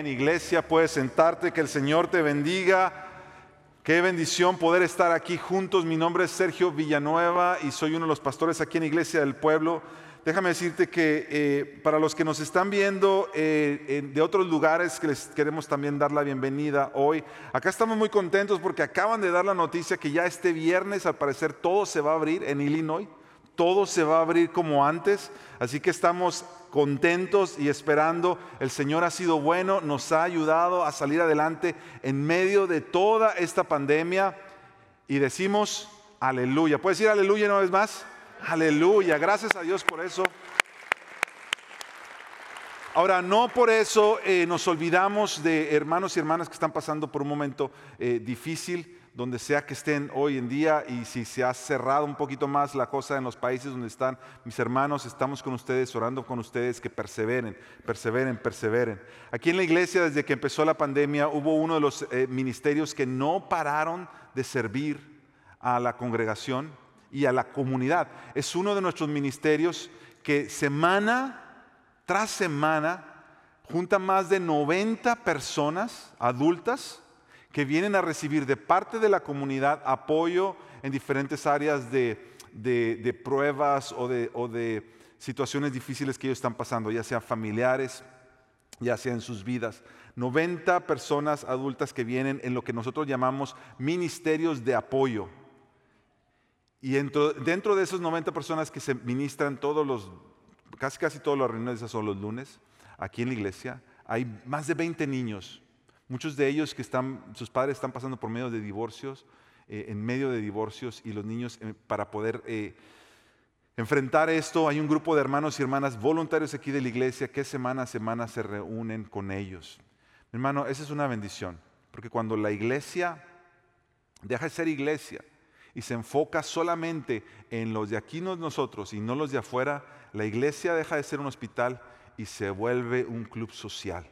Amén. Iglesia, puedes sentarte, que el Señor te bendiga. Qué bendición poder estar aquí juntos. Mi nombre es Sergio Villanueva y soy uno de los pastores aquí en Iglesia del Pueblo. Déjame decirte que eh, para los que nos están viendo eh, de otros lugares que les queremos también dar la bienvenida hoy, acá estamos muy contentos porque acaban de dar la noticia que ya este viernes al parecer todo se va a abrir en Illinois, todo se va a abrir como antes, así que estamos contentos y esperando. El Señor ha sido bueno, nos ha ayudado a salir adelante en medio de toda esta pandemia y decimos aleluya. ¿Puedes decir aleluya una vez más? Aleluya, gracias a Dios por eso. Ahora, no por eso eh, nos olvidamos de hermanos y hermanas que están pasando por un momento eh, difícil, donde sea que estén hoy en día, y si se ha cerrado un poquito más la cosa en los países donde están mis hermanos, estamos con ustedes, orando con ustedes, que perseveren, perseveren, perseveren. Aquí en la iglesia, desde que empezó la pandemia, hubo uno de los eh, ministerios que no pararon de servir a la congregación y a la comunidad. Es uno de nuestros ministerios que semana tras semana junta más de 90 personas adultas que vienen a recibir de parte de la comunidad apoyo en diferentes áreas de, pruebas o de, o de situaciones difíciles que ellos están pasando, ya sean familiares, ya sea en sus vidas. 90 personas adultas que vienen en lo que nosotros llamamos ministerios de apoyo. Y dentro, dentro, de esas 90 personas que se ministran todos los, casi casi todas las reuniones son los lunes, aquí en la iglesia, hay más de 20 niños. Muchos de ellos que están, sus padres están pasando por medio de divorcios, eh, en medio de divorcios, y los niños eh, para poder eh, enfrentar esto, hay un grupo de hermanos y hermanas voluntarios aquí de la iglesia que semana a semana se reúnen con ellos. hermano, esa es una bendición, porque cuando la iglesia deja de ser iglesia, y se enfoca solamente en los de aquí nosotros y no los de afuera, la iglesia deja de ser un hospital y se vuelve un club social.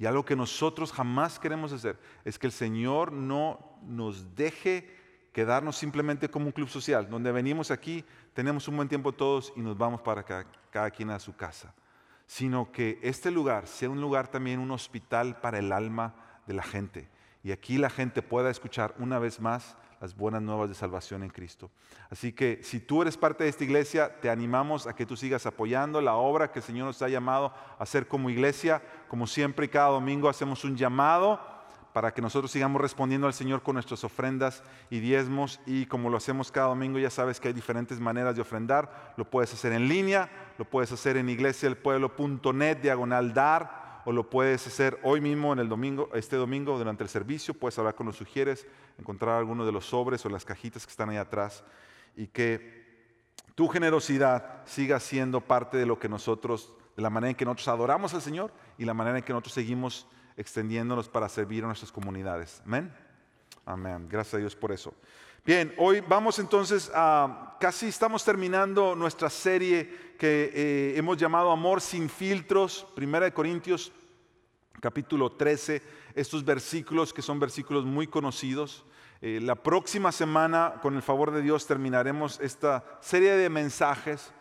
Y algo que nosotros jamás queremos hacer es que el Señor no nos deje quedarnos simplemente como un club social, donde venimos aquí, tenemos un buen tiempo todos y nos vamos para cada, quien a su casa, sino que este lugar sea un lugar también, un hospital para el alma de la gente. Y aquí la gente pueda escuchar una vez más las buenas nuevas de salvación en Cristo. Así que si tú eres parte de esta iglesia, te animamos a que tú sigas apoyando la obra que el Señor nos ha llamado a hacer como iglesia. Como siempre, cada domingo hacemos un llamado para que nosotros sigamos respondiendo al Señor con nuestras ofrendas y diezmos. Y como lo hacemos cada domingo, ya sabes que hay diferentes maneras de ofrendar. Lo puedes hacer en línea, lo puedes hacer en iglesiaelpueblo.net, diagonal dar o lo puedes hacer hoy mismo en el domingo, este domingo durante el servicio, puedes hablar con los sugieres, encontrar alguno de los sobres o las cajitas que están ahí atrás y que tu generosidad siga siendo parte de lo que nosotros, de la manera en que nosotros adoramos al Señor y la manera en que nosotros seguimos extendiéndonos para servir a nuestras comunidades. Amén. Amén. Gracias a Dios por eso. Bien, hoy vamos entonces a, casi estamos terminando nuestra serie que eh, hemos llamado Amor sin filtros, Primera de Corintios capítulo 13, estos versículos que son versículos muy conocidos. Eh, la próxima semana, con el favor de Dios, terminaremos esta serie de mensajes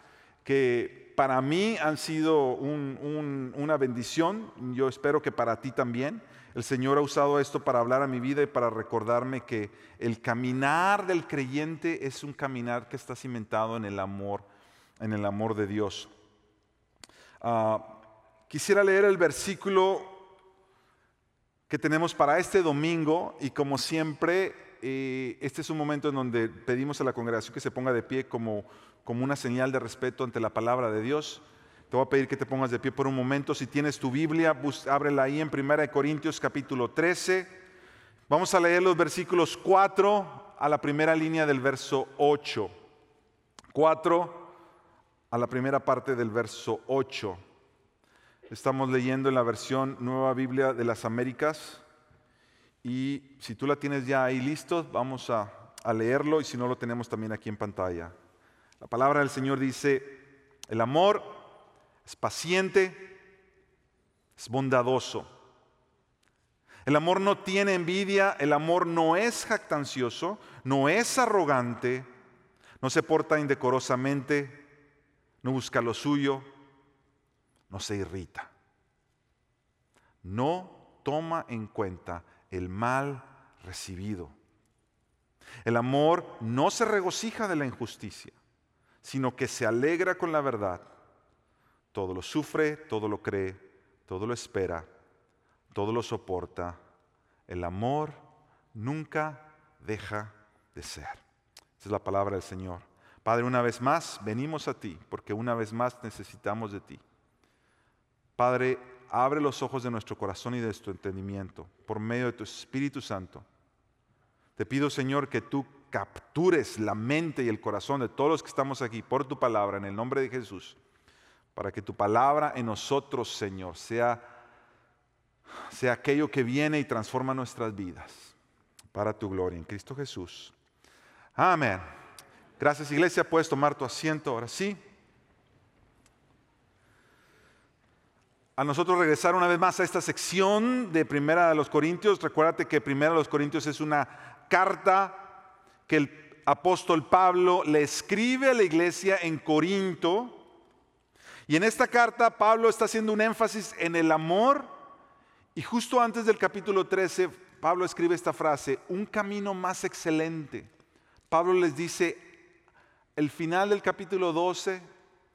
que para mí han sido una bendición, yo espero que para ti también. El Señor ha usado esto para hablar a mi vida y para recordarme que el caminar del creyente es un caminar que está cimentado en el amor, en el amor de Dios. Ah, quisiera leer el versículo que tenemos para este domingo y como siempre, eh, este es un momento en donde pedimos a la congregación que se ponga de pie como, como una señal de respeto ante la palabra de Dios. Te voy a pedir que te pongas de pie por un momento. Si tienes tu Biblia, ábrela ahí en 1 Corintios capítulo 13. Vamos a leer los versículos 4 a la primera línea del verso 8. 4 a la primera parte del verso 8. Estamos leyendo en la versión Nueva Biblia de las Américas. Y si tú la tienes ya ahí listo, vamos a, a leerlo y si no lo tenemos también aquí en pantalla. La palabra del Señor dice, el amor es paciente, es bondadoso. El amor no tiene envidia, el amor no es jactancioso, no es arrogante, no se porta indecorosamente, no busca lo suyo, no se irrita, no toma en cuenta el mal recibido. El amor no se regocija de la injusticia, sino que se alegra con la verdad. Todo lo sufre, todo lo cree, todo lo espera, todo lo soporta. El amor nunca deja de ser. Esa es la palabra del Señor. Padre, una vez más venimos a ti porque una vez más necesitamos de ti. Padre, abre los ojos de nuestro corazón y de nuestro entendimiento por medio de tu Espíritu Santo. Te pido, Señor, que tú captures la mente y el corazón de todos los que estamos aquí por tu palabra en el nombre de Jesús, para que tu palabra en nosotros, Señor, sea, sea aquello que viene y transforma nuestras vidas para tu gloria en Cristo Jesús. Amén. Gracias, iglesia. Puedes tomar tu asiento ahora sí. a nosotros regresar una vez más a esta sección de Primera de los Corintios. Recuérdate que Primera de los Corintios es una carta que el apóstol Pablo le escribe a la iglesia en Corinto. Y en esta carta Pablo está haciendo un énfasis en el amor. Y justo antes del capítulo 13, Pablo escribe esta frase, un camino más excelente. Pablo les dice, el final del capítulo 12,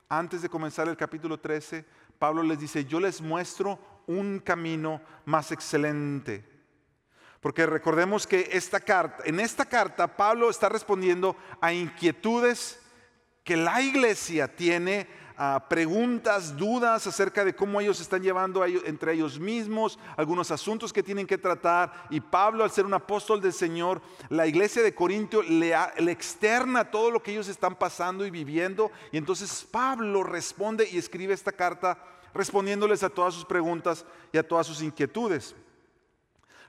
antes de comenzar el capítulo 13, Pablo les dice, yo les muestro un camino más excelente. Porque recordemos que esta carta, en esta carta Pablo está respondiendo a inquietudes que la iglesia tiene, a preguntas, dudas acerca de cómo ellos están llevando entre ellos mismos, algunos asuntos que tienen que tratar. Y Pablo, al ser un apóstol del Señor, la iglesia de Corintio le, le externa todo lo que ellos están pasando y viviendo. Y entonces Pablo responde y escribe esta carta respondiéndoles a todas sus preguntas y a todas sus inquietudes.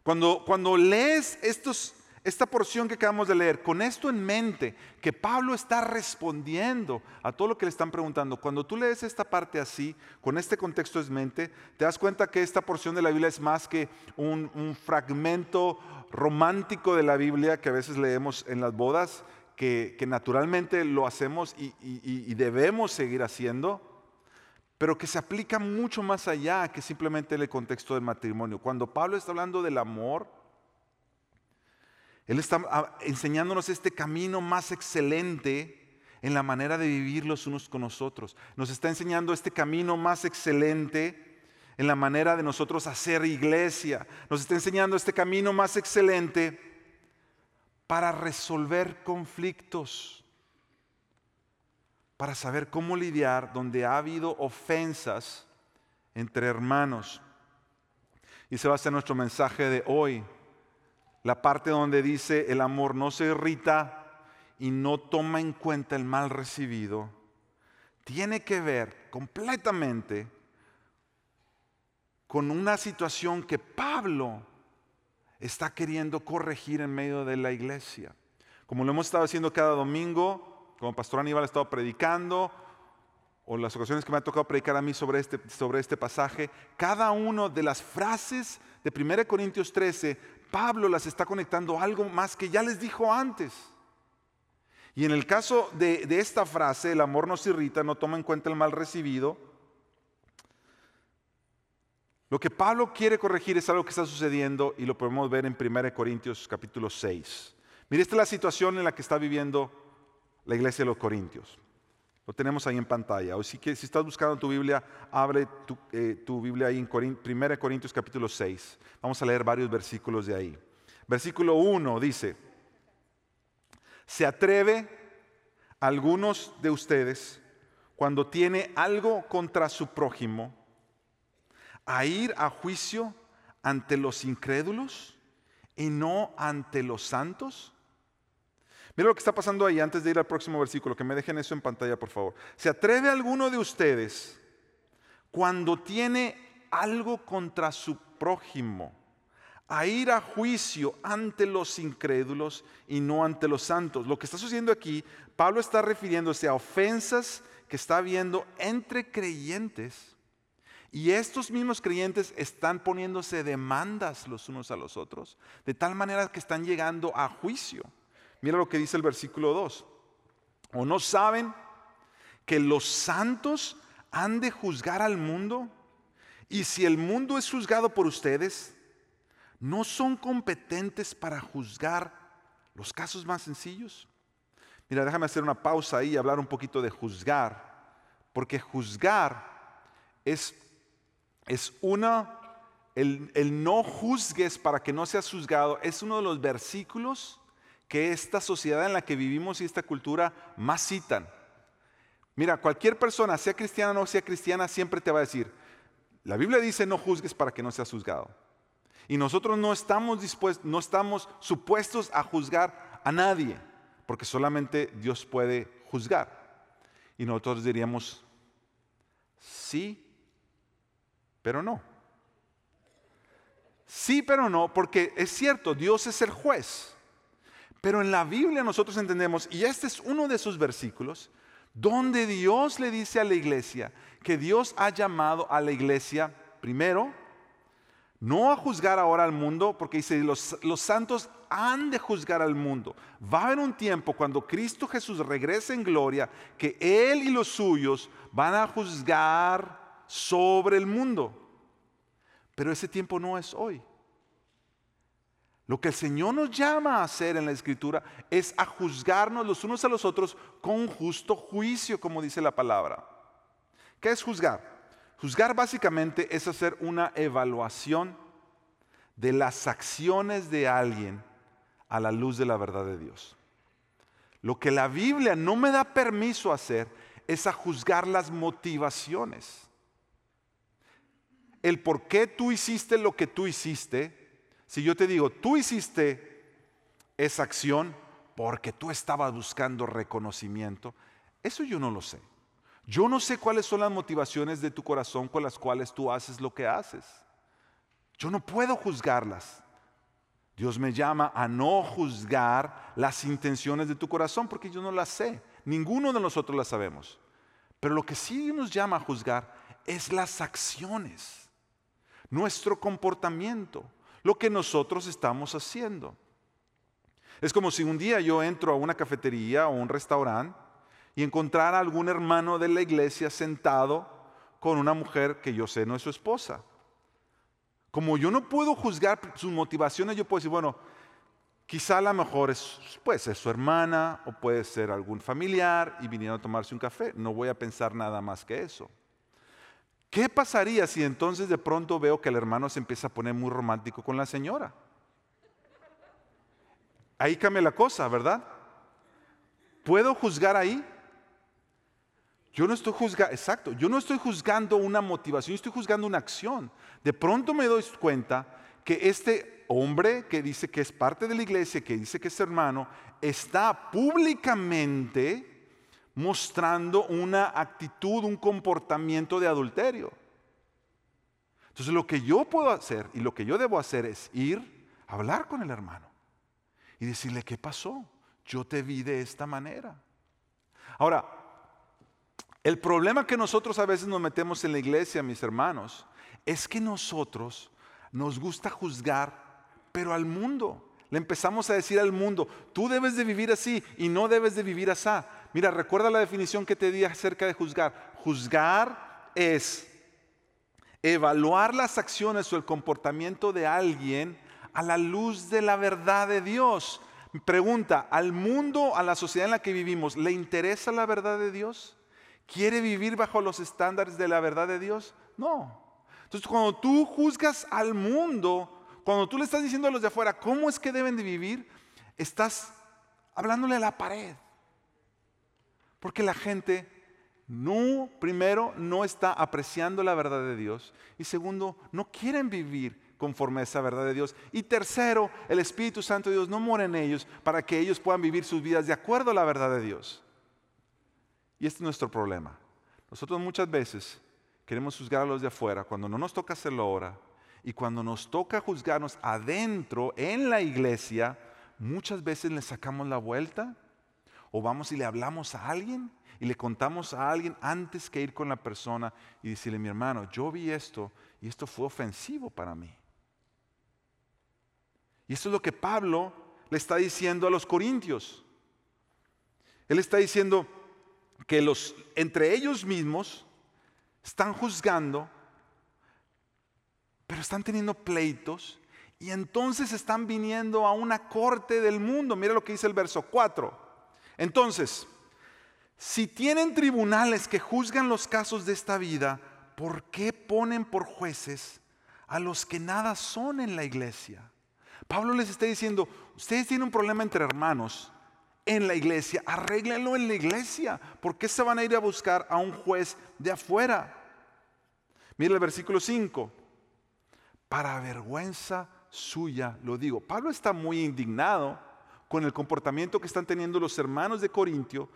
Cuando, cuando lees estos, esta porción que acabamos de leer, con esto en mente, que Pablo está respondiendo a todo lo que le están preguntando, cuando tú lees esta parte así, con este contexto en mente, te das cuenta que esta porción de la Biblia es más que un, fragmento romántico de la Biblia que a veces leemos en las bodas, que, naturalmente lo hacemos y debemos seguir haciendo pero que se aplica mucho más allá que simplemente el contexto del matrimonio. Cuando Pablo está hablando del amor, él está ah, enseñándonos este camino más excelente en la manera de vivir los unos con nosotros. Nos está enseñando este camino más excelente en la manera de nosotros hacer iglesia. Nos está enseñando este camino más excelente para resolver conflictos para saber cómo lidiar donde ha habido ofensas entre hermanos. Y se va a ser nuestro mensaje de hoy. La parte donde dice el amor no se irrita y no toma en cuenta el mal recibido, tiene que ver completamente con una situación que Pablo está queriendo corregir en medio de la iglesia. Como lo hemos estado haciendo cada domingo, como Pastor Aníbal ha estado predicando, o las ocasiones que me ha tocado predicar a mí sobre este, sobre este pasaje, cada una de las frases de 1 Corintios 13, Pablo las está conectando a algo más que ya les dijo antes. Y en el caso de, de esta frase, el amor no se irrita, no toma en cuenta el mal recibido, lo que Pablo quiere corregir es algo que está sucediendo y lo podemos ver en 1 Corintios capítulo 6. Mire, esta es la situación en la que está viviendo la iglesia de los Corintios. Lo tenemos ahí en pantalla. O si, si estás buscando tu Biblia, abre tu, eh, Biblia ahí en 1 Corintios capítulo 6. Vamos a leer varios versículos de ahí. Versículo 1 dice, ¿se atreve algunos de ustedes cuando tiene algo contra su prójimo a ir a juicio ante los incrédulos y no ante los santos? Mira lo que está pasando ahí antes de ir al próximo versículo, que me dejen eso en pantalla, por favor. ¿Se atreve alguno de ustedes cuando tiene algo contra su prójimo a ir a juicio ante los incrédulos y no ante los santos? Lo que está sucediendo aquí, Pablo está refiriéndose a ofensas que está habiendo entre creyentes. Y estos mismos creyentes están poniéndose demandas los unos a los otros, de tal manera que están llegando a juicio. Mira lo que dice el versículo 2. ¿O no saben que los santos han de juzgar al mundo? Y si el mundo es juzgado por ustedes, ¿no son competentes para juzgar los casos más sencillos? Mira, déjame hacer una pausa ahí y hablar un poquito de juzgar, porque juzgar es, es una, el, el no juzgues para que no seas juzgado, es uno de los versículos que esta sociedad en la que vivimos y esta cultura más citan. Mira, cualquier persona, sea cristiana o no sea cristiana, siempre te va a decir, la Biblia dice no juzgues para que no seas juzgado. Y nosotros no estamos dispuestos, no estamos supuestos a juzgar a nadie, porque solamente Dios puede juzgar. Y nosotros diríamos, sí, pero no. Sí, pero no, porque es cierto, Dios es el juez. Pero en la Biblia nosotros entendemos, y este es uno de esos versículos, donde Dios le dice a la iglesia que Dios ha llamado a la iglesia, primero, no a juzgar ahora al mundo, porque dice, los, los, santos han de juzgar al mundo. Va a haber un tiempo cuando Cristo Jesús regrese en gloria, que Él y los suyos van a juzgar sobre el mundo. Pero ese tiempo no es hoy. Lo que el Señor nos llama a hacer en la Escritura es a juzgarnos los unos a los otros con justo juicio, como dice la palabra. ¿Qué es juzgar? Juzgar básicamente es hacer una evaluación de las acciones de alguien a la luz de la verdad de Dios. Lo que la Biblia no me da permiso a hacer es a juzgar las motivaciones. El por qué tú hiciste lo que tú hiciste si yo te digo, tú hiciste esa acción porque tú estabas buscando reconocimiento, eso yo no lo sé. Yo no sé cuáles son las motivaciones de tu corazón con las cuales tú haces lo que haces. Yo no puedo juzgarlas. Dios me llama a no juzgar las intenciones de tu corazón porque yo no las sé. Ninguno de nosotros las sabemos. Pero lo que sí nos llama a juzgar es las acciones, nuestro comportamiento lo que nosotros estamos haciendo. Es como si un día yo entro a una cafetería o un restaurante y encontrar a algún hermano de la iglesia sentado con una mujer que yo sé no es su esposa. Como yo no puedo juzgar sus motivaciones, yo puedo decir, bueno, quizá a lo mejor es, puede ser su hermana o puede ser algún familiar y vinieron a tomarse un café. No voy a pensar nada más que eso. ¿Qué pasaría si entonces de pronto veo que el hermano se empieza a poner muy romántico con la señora? Ahí cambia la cosa, ¿verdad? ¿Puedo juzgar ahí? Yo no estoy juzgando, exacto, yo no estoy juzgando una motivación, yo estoy juzgando una acción. De pronto me doy cuenta que este hombre que dice que es parte de la iglesia, que dice que es hermano, está públicamente mostrando una actitud, un comportamiento de adulterio. Entonces lo que yo puedo hacer y lo que yo debo hacer es ir a hablar con el hermano y decirle, ¿qué pasó? Yo te vi de esta manera. Ahora, el problema que nosotros a veces nos metemos en la iglesia, mis hermanos, es que nosotros nos gusta juzgar, pero al mundo. Le empezamos a decir al mundo, tú debes de vivir así y no debes de vivir así. Mira, recuerda la definición que te di acerca de juzgar. Juzgar es evaluar las acciones o el comportamiento de alguien a la luz de la verdad de Dios. Pregunta, ¿al mundo, a la sociedad en la que vivimos, le interesa la verdad de Dios? ¿Quiere vivir bajo los estándares de la verdad de Dios? No. Entonces, cuando tú juzgas al mundo, cuando tú le estás diciendo a los de afuera cómo es que deben de vivir, estás hablándole a la pared. Porque la gente no, primero, no está apreciando la verdad de Dios. Y segundo, no quieren vivir conforme a esa verdad de Dios. Y tercero, el Espíritu Santo de Dios no mora en ellos para que ellos puedan vivir sus vidas de acuerdo a la verdad de Dios. Y este es nuestro problema. Nosotros muchas veces queremos juzgar a los de afuera cuando no nos toca hacerlo ahora. Y cuando nos toca juzgarnos adentro, en la iglesia, muchas veces le sacamos la vuelta o vamos y le hablamos a alguien y le contamos a alguien antes que ir con la persona y decirle, mi hermano, yo vi esto y esto fue ofensivo para mí. Y esto es lo que Pablo le está diciendo a los corintios. Él está diciendo que los entre ellos mismos están juzgando, pero están teniendo pleitos y entonces están viniendo a una corte del mundo. Mira lo que dice el verso 4. Entonces, si tienen tribunales que juzgan los casos de esta vida, ¿por qué ponen por jueces a los que nada son en la iglesia? Pablo les está diciendo, ustedes tienen un problema entre hermanos en la iglesia, arréglenlo en la iglesia. ¿Por qué se van a ir a buscar a un juez de afuera? Mira el versículo 5. Para vergüenza suya lo digo. Pablo está muy indignado con el comportamiento que están teniendo los hermanos de Corintio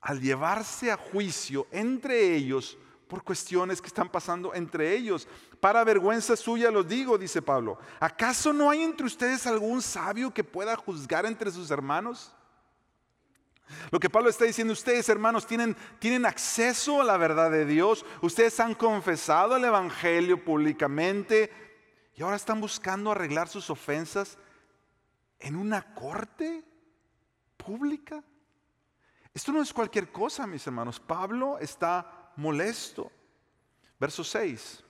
al llevarse a juicio entre ellos por cuestiones que están pasando entre ellos. Para vergüenza suya los digo, dice Pablo. ¿Acaso no hay entre ustedes algún sabio que pueda juzgar entre sus hermanos? Lo que Pablo está diciendo, ustedes hermanos tienen, tienen acceso a la verdad de Dios, ustedes han confesado el Evangelio públicamente y ahora están buscando arreglar sus ofensas en una corte pública. Esto no es cualquier cosa, mis hermanos. Pablo está molesto. Verso 6.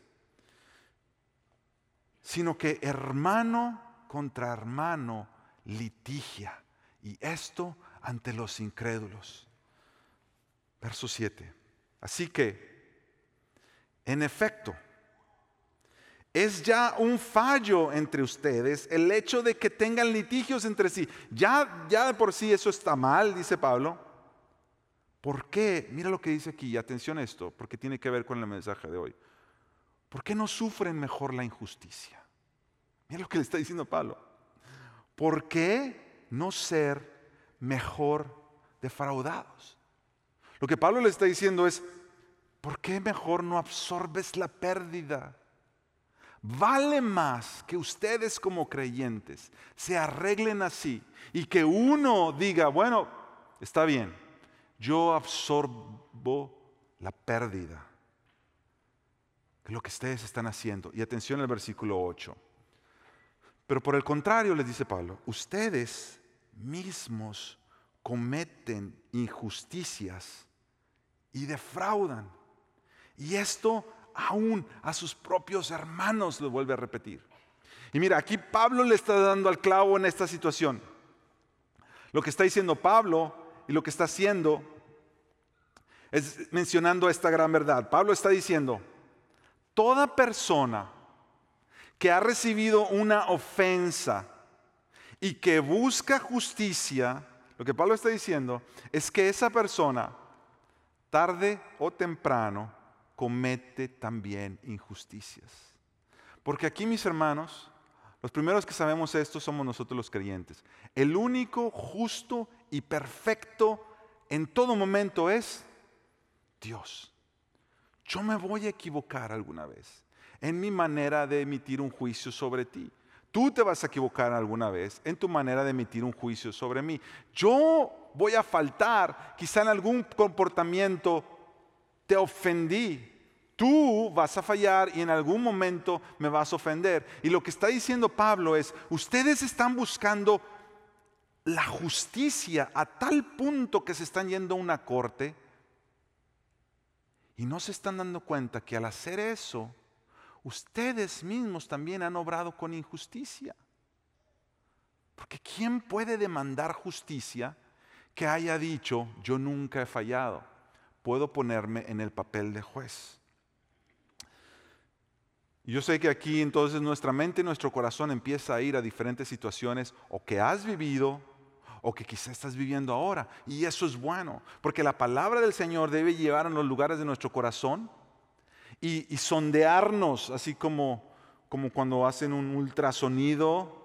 Sino que hermano contra hermano litigia. Y esto ante los incrédulos. Verso 7. Así que, en efecto, es ya un fallo entre ustedes el hecho de que tengan litigios entre sí. Ya, ya de por sí eso está mal, dice Pablo. ¿Por qué? Mira lo que dice aquí, atención a esto, porque tiene que ver con el mensaje de hoy. ¿Por qué no sufren mejor la injusticia? Mira lo que le está diciendo Pablo. ¿Por qué no ser mejor defraudados? Lo que Pablo le está diciendo es, ¿por qué mejor no absorbes la pérdida? Vale más que ustedes como creyentes se arreglen así y que uno diga, bueno, está bien, yo absorbo la pérdida lo que ustedes están haciendo. Y atención al versículo 8. Pero por el contrario, les dice Pablo, ustedes mismos cometen injusticias y defraudan. Y esto aún a sus propios hermanos, lo vuelve a repetir. Y mira, aquí Pablo le está dando al clavo en esta situación. Lo que está diciendo Pablo y lo que está haciendo es mencionando esta gran verdad. Pablo está diciendo, toda persona que ha recibido una ofensa y que busca justicia, lo que Pablo está diciendo es que esa persona, tarde o temprano, comete también injusticias. Porque aquí, mis hermanos, los primeros que sabemos esto somos nosotros los creyentes. El único justo y perfecto en todo momento es Dios. Yo me voy a equivocar alguna vez en mi manera de emitir un juicio sobre ti. Tú te vas a equivocar alguna vez en tu manera de emitir un juicio sobre mí. Yo voy a faltar, quizá en algún comportamiento te ofendí. Tú vas a fallar y en algún momento me vas a ofender. Y lo que está diciendo Pablo es, ustedes están buscando la justicia a tal punto que se están yendo a una corte y no se están dando cuenta que al hacer eso, ustedes mismos también han obrado con injusticia. Porque ¿quién puede demandar justicia que haya dicho, yo nunca he fallado? Puedo ponerme en el papel de juez. Yo sé que aquí entonces nuestra mente y nuestro corazón empieza a ir a diferentes situaciones o que has vivido o que quizás estás viviendo ahora. Y eso es bueno, porque la palabra del Señor debe llevar a los lugares de nuestro corazón y, y sondearnos, así como, como cuando hacen un ultrasonido.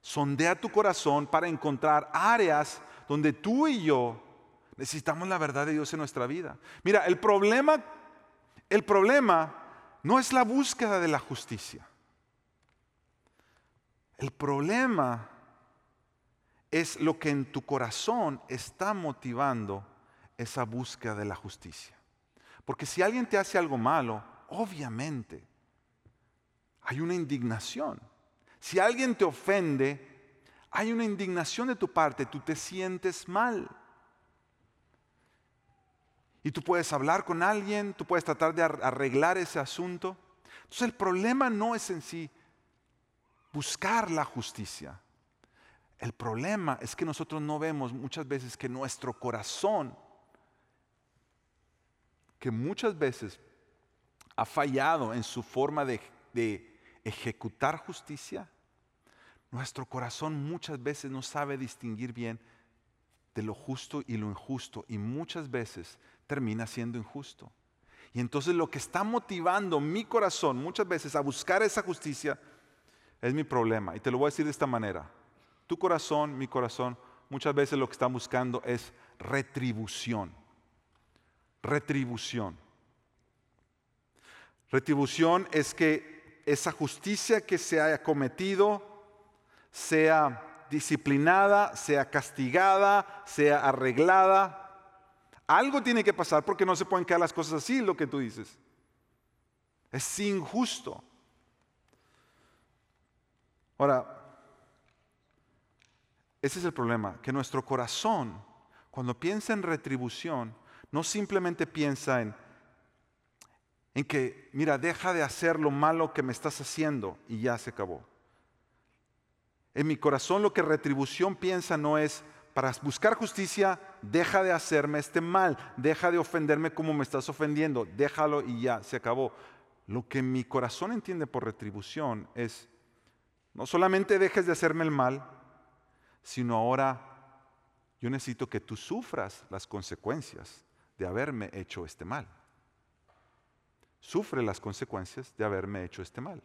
Sondea tu corazón para encontrar áreas donde tú y yo necesitamos la verdad de Dios en nuestra vida. Mira, el problema, el problema no es la búsqueda de la justicia. El problema es lo que en tu corazón está motivando esa búsqueda de la justicia. Porque si alguien te hace algo malo, obviamente hay una indignación. Si alguien te ofende, hay una indignación de tu parte, tú te sientes mal. Y tú puedes hablar con alguien, tú puedes tratar de arreglar ese asunto. Entonces el problema no es en sí buscar la justicia. El problema es que nosotros no vemos muchas veces que nuestro corazón, que muchas veces ha fallado en su forma de, de ejecutar justicia, nuestro corazón muchas veces no sabe distinguir bien de lo justo y lo injusto y muchas veces termina siendo injusto. Y entonces lo que está motivando mi corazón muchas veces a buscar esa justicia es mi problema. Y te lo voy a decir de esta manera. Tu corazón, mi corazón, muchas veces lo que está buscando es retribución. Retribución. Retribución es que esa justicia que se haya cometido sea disciplinada, sea castigada, sea arreglada. Algo tiene que pasar porque no se pueden quedar las cosas así, lo que tú dices. Es injusto. Ahora, ese es el problema, que nuestro corazón, cuando piensa en retribución, no simplemente piensa en, en que, mira, deja de hacer lo malo que me estás haciendo y ya se acabó. En mi corazón lo que retribución piensa no es, para buscar justicia, deja de hacerme este mal, deja de ofenderme como me estás ofendiendo, déjalo y ya, se acabó. Lo que mi corazón entiende por retribución es, no solamente dejes de hacerme el mal, sino ahora yo necesito que tú sufras las consecuencias de haberme hecho este mal. Sufre las consecuencias de haberme hecho este mal.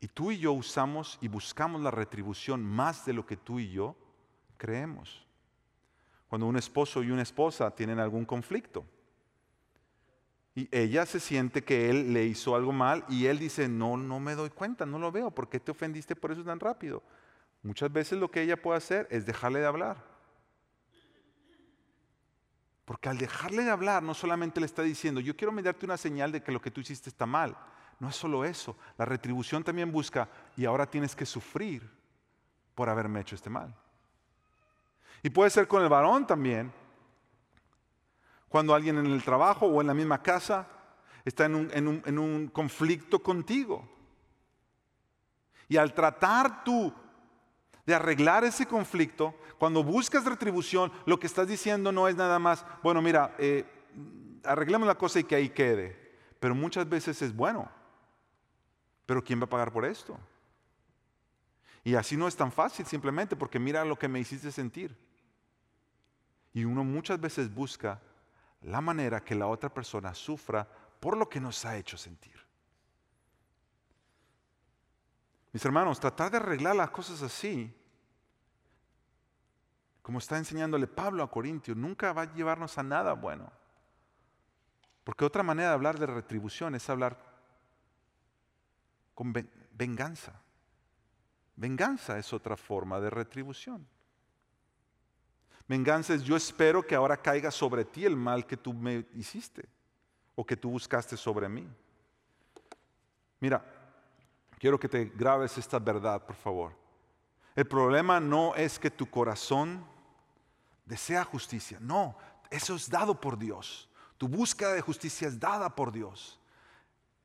Y tú y yo usamos y buscamos la retribución más de lo que tú y yo creemos. Cuando un esposo y una esposa tienen algún conflicto y ella se siente que él le hizo algo mal y él dice, no, no me doy cuenta, no lo veo, ¿por qué te ofendiste por eso tan rápido? Muchas veces lo que ella puede hacer es dejarle de hablar. Porque al dejarle de hablar no solamente le está diciendo, yo quiero darte una señal de que lo que tú hiciste está mal, no es solo eso, la retribución también busca y ahora tienes que sufrir por haberme hecho este mal. Y puede ser con el varón también, cuando alguien en el trabajo o en la misma casa está en un, conflicto contigo. Y al tratar tú de arreglar ese conflicto, cuando buscas retribución, lo que estás diciendo no es nada más, bueno, mira, eh, arreglemos la cosa y que ahí quede. Pero muchas veces es bueno. Pero ¿quién va a pagar por esto? Y así no es tan fácil simplemente porque mira lo que me hiciste sentir. Y uno muchas veces busca la manera que la otra persona sufra por lo que nos ha hecho sentir. Mis hermanos, tratar de arreglar las cosas así, como está enseñándole Pablo a Corintios, nunca va a llevarnos a nada bueno. Porque otra manera de hablar de retribución es hablar con venganza. Venganza es otra forma de retribución. Venganza es yo espero que ahora caiga sobre ti el mal que tú me hiciste o que tú buscaste sobre mí. Mira, quiero que te grabes esta verdad, por favor. El problema no es que tu corazón desea justicia, no, eso es dado por Dios. Tu búsqueda de justicia es dada por Dios.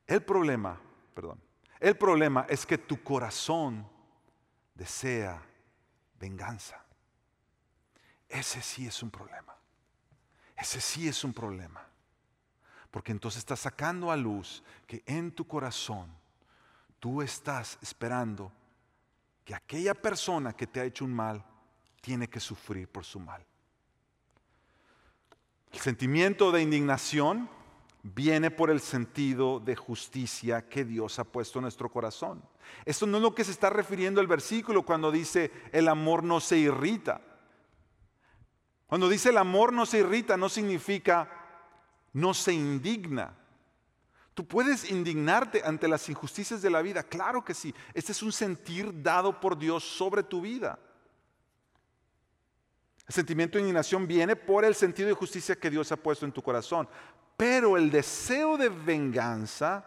El problema, perdón, el problema es que tu corazón desea venganza. Ese sí es un problema. Ese sí es un problema. Porque entonces estás sacando a luz que en tu corazón tú estás esperando que aquella persona que te ha hecho un mal tiene que sufrir por su mal. El sentimiento de indignación viene por el sentido de justicia que Dios ha puesto en nuestro corazón. Esto no es lo que se está refiriendo el versículo cuando dice el amor no se irrita. Cuando dice el amor no se irrita no significa no se indigna. Tú puedes indignarte ante las injusticias de la vida, claro que sí. Este es un sentir dado por Dios sobre tu vida. El sentimiento de indignación viene por el sentido de justicia que Dios ha puesto en tu corazón. Pero el deseo de venganza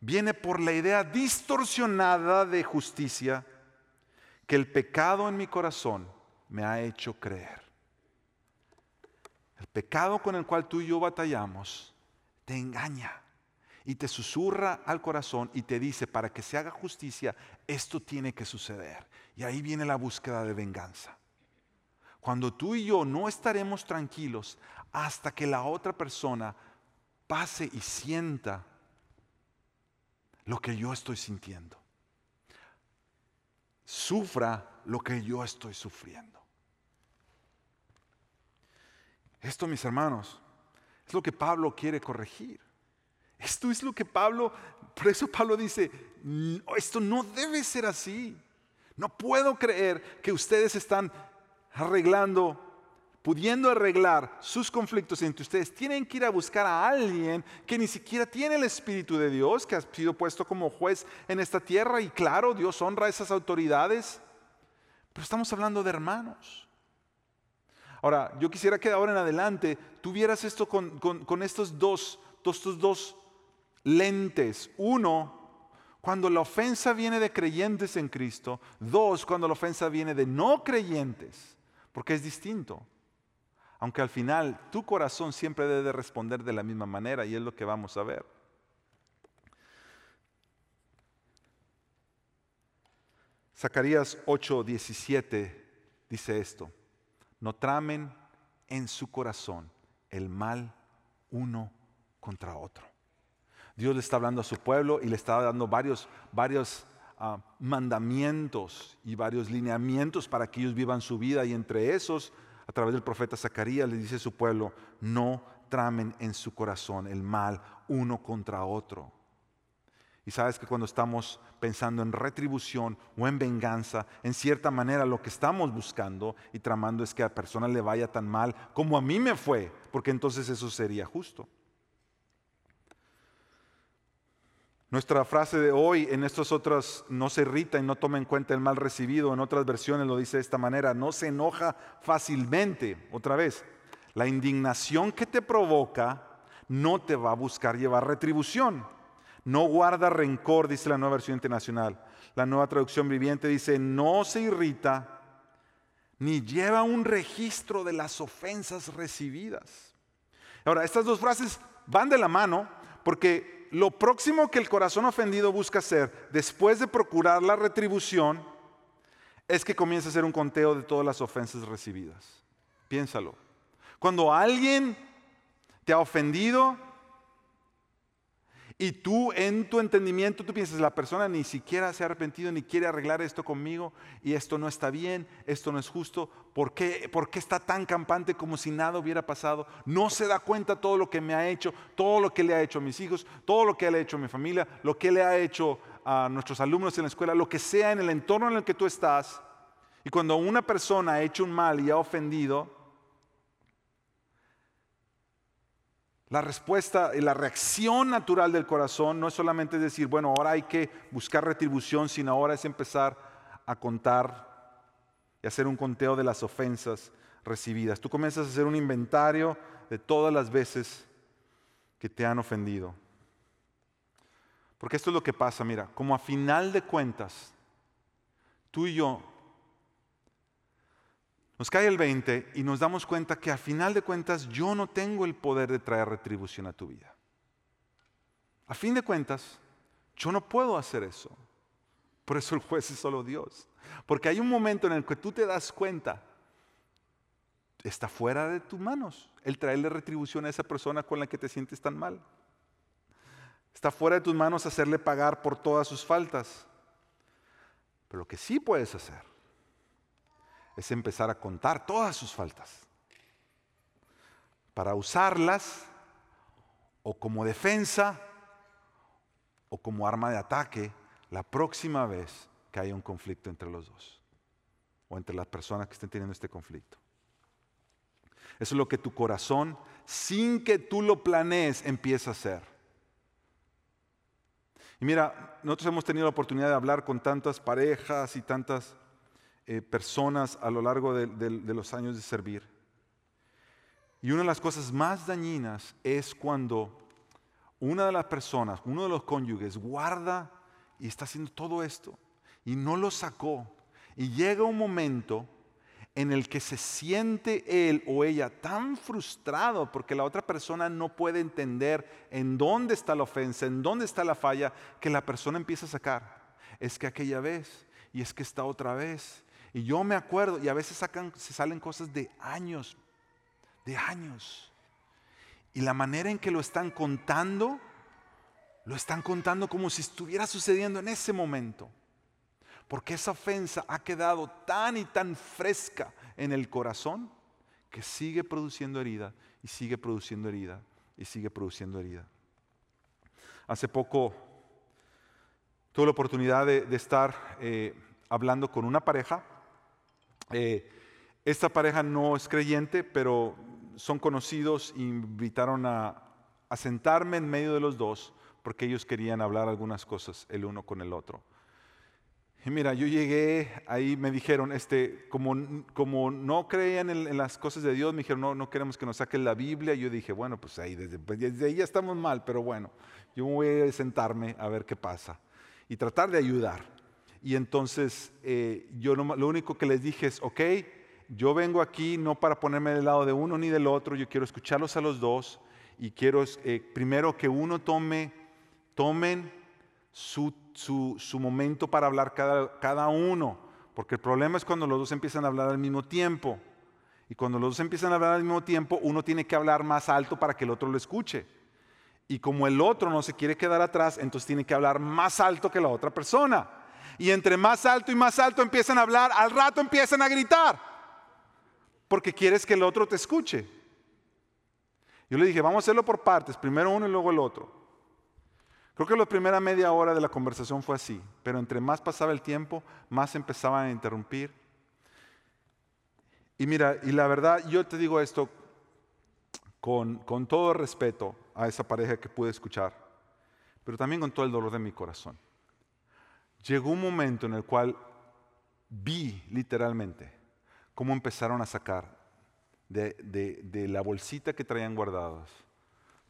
viene por la idea distorsionada de justicia que el pecado en mi corazón me ha hecho creer. El pecado con el cual tú y yo batallamos te engaña y te susurra al corazón y te dice, para que se haga justicia, esto tiene que suceder. Y ahí viene la búsqueda de venganza. Cuando tú y yo no estaremos tranquilos hasta que la otra persona pase y sienta lo que yo estoy sintiendo. Sufra lo que yo estoy sufriendo. Esto, mis hermanos, es lo que Pablo quiere corregir. Esto es lo que Pablo, por eso Pablo dice, esto no debe ser así. No puedo creer que ustedes están arreglando pudiendo arreglar sus conflictos entre ustedes, tienen que ir a buscar a alguien que ni siquiera tiene el Espíritu de Dios, que ha sido puesto como juez en esta tierra. Y claro, Dios honra a esas autoridades, pero estamos hablando de hermanos. Ahora, yo quisiera que de ahora en adelante tuvieras esto con, estos, dos, estos dos lentes. Uno, cuando la ofensa viene de creyentes en Cristo. Dos, cuando la ofensa viene de no creyentes, porque es distinto. Aunque al final tu corazón siempre debe responder de la misma manera y es lo que vamos a ver. Zacarías 8:17 dice esto, no tramen en su corazón el mal uno contra otro. Dios le está hablando a su pueblo y le está dando varios, varios mandamientos y varios lineamientos para que ellos vivan su vida y entre esos a través del profeta Zacarías le dice a su pueblo, no tramen en su corazón el mal uno contra otro. Y sabes que cuando estamos pensando en retribución o en venganza, en cierta manera lo que estamos buscando y tramando es que a la persona le vaya tan mal como a mí me fue, porque entonces eso sería justo. Nuestra frase de hoy en estas otras no se irrita y no toma en cuenta el mal recibido. En otras versiones lo dice de esta manera, no se enoja fácilmente. Otra vez, la indignación que te provoca no te va a buscar llevar retribución. No guarda rencor, dice la nueva versión internacional. La nueva traducción viviente dice, no se irrita ni lleva un registro de las ofensas recibidas. Ahora, estas dos frases van de la mano porque lo próximo que el corazón ofendido busca hacer después de procurar la retribución es que comience a hacer un conteo de todas las ofensas recibidas. Piénsalo. Cuando alguien te ha ofendido, y tú en tu entendimiento, tú piensas, la persona ni siquiera se ha arrepentido ni quiere arreglar esto conmigo y esto no está bien, esto no es justo. ¿Por qué, ¿Por qué está tan campante como si nada hubiera pasado? No se da cuenta todo lo que me ha hecho, todo lo que le ha hecho a mis hijos, todo lo que le ha hecho a mi familia, lo que le ha hecho a nuestros alumnos en la escuela, lo que sea en el entorno en el que tú estás. Y cuando una persona ha hecho un mal y ha ofendido, La respuesta y la reacción natural del corazón no es solamente decir, bueno, ahora hay que buscar retribución, sino ahora es empezar a contar y hacer un conteo de las ofensas recibidas. Tú comienzas a hacer un inventario de todas las veces que te han ofendido. Porque esto es lo que pasa, mira, como a final de cuentas, tú y yo nos cae el 20 y nos damos cuenta que a final de cuentas yo no tengo el poder de traer retribución a tu vida. A fin de cuentas, yo no puedo hacer eso. Por eso el juez es solo Dios. Porque hay un momento en el que tú te das cuenta, está fuera de tus manos el traerle retribución a esa persona con la que te sientes tan mal. Está fuera de tus manos hacerle pagar por todas sus faltas. Pero lo que sí puedes hacer es empezar a contar todas sus faltas para usarlas o como defensa o como arma de ataque la próxima vez que haya un conflicto entre los dos o entre las personas que estén teniendo este conflicto. Eso es lo que tu corazón, sin que tú lo planees, empieza a hacer. Y mira, nosotros hemos tenido la oportunidad de hablar con tantas parejas y tantas eh, personas a lo largo de, de los años de servir. Y una de las cosas más dañinas es cuando una de las personas, uno de los cónyuges, guarda y está haciendo todo esto y no lo sacó. Y llega un momento en el que se siente él o ella tan frustrado porque la otra persona no puede entender en dónde está la ofensa, en dónde está la falla, que la persona empieza a sacar. Es que aquella vez, y es que esta otra vez. Y yo me acuerdo, y a veces sacan, se salen cosas de años, de años. Y la manera en que lo están contando, lo están contando como si estuviera sucediendo en ese momento porque esa ofensa ha quedado tan y tan fresca en el corazón que sigue produciendo herida y sigue produciendo herida y sigue produciendo herida. Hace poco tuve la oportunidad de, estar eh, hablando con una pareja. Eh, esta pareja no es creyente, pero son conocidos e invitaron a, sentarme en medio de los dos porque ellos querían hablar algunas cosas el uno con el otro. Y mira, yo llegué, ahí me dijeron, este, como, como no creían en, las cosas de Dios, me dijeron, no, no queremos que nos saquen la Biblia. Yo dije, bueno, pues ahí pues, desde ahí ya estamos mal, pero bueno, yo voy a sentarme a ver qué pasa y tratar de ayudar. Y entonces eh, yo lo único que les dije es, ok, yo vengo aquí no para ponerme del lado de uno ni del otro, yo quiero escucharlos a los dos y quiero eh, primero que uno tome, tomen su su, momento para hablar cada, cada uno, porque el problema es cuando los dos empiezan a hablar al mismo tiempo. Y cuando los dos empiezan a hablar al mismo tiempo, uno tiene que hablar más alto para que el otro lo escuche. Y como el otro no se quiere quedar atrás, entonces tiene que hablar más alto que la otra persona. Y entre más alto y más alto empiezan a hablar, al rato empiezan a gritar. Porque quieres que el otro te escuche. Yo le dije, vamos a hacerlo por partes, primero uno y luego el otro. Creo que la primera media hora de la conversación fue así, pero entre más pasaba el tiempo, más empezaban a interrumpir. Y mira, y la verdad, yo te digo esto con, todo respeto a esa pareja que pude escuchar, pero también con todo el dolor de mi corazón. Llegó un momento en el cual vi literalmente cómo empezaron a sacar de, la bolsita que traían guardadas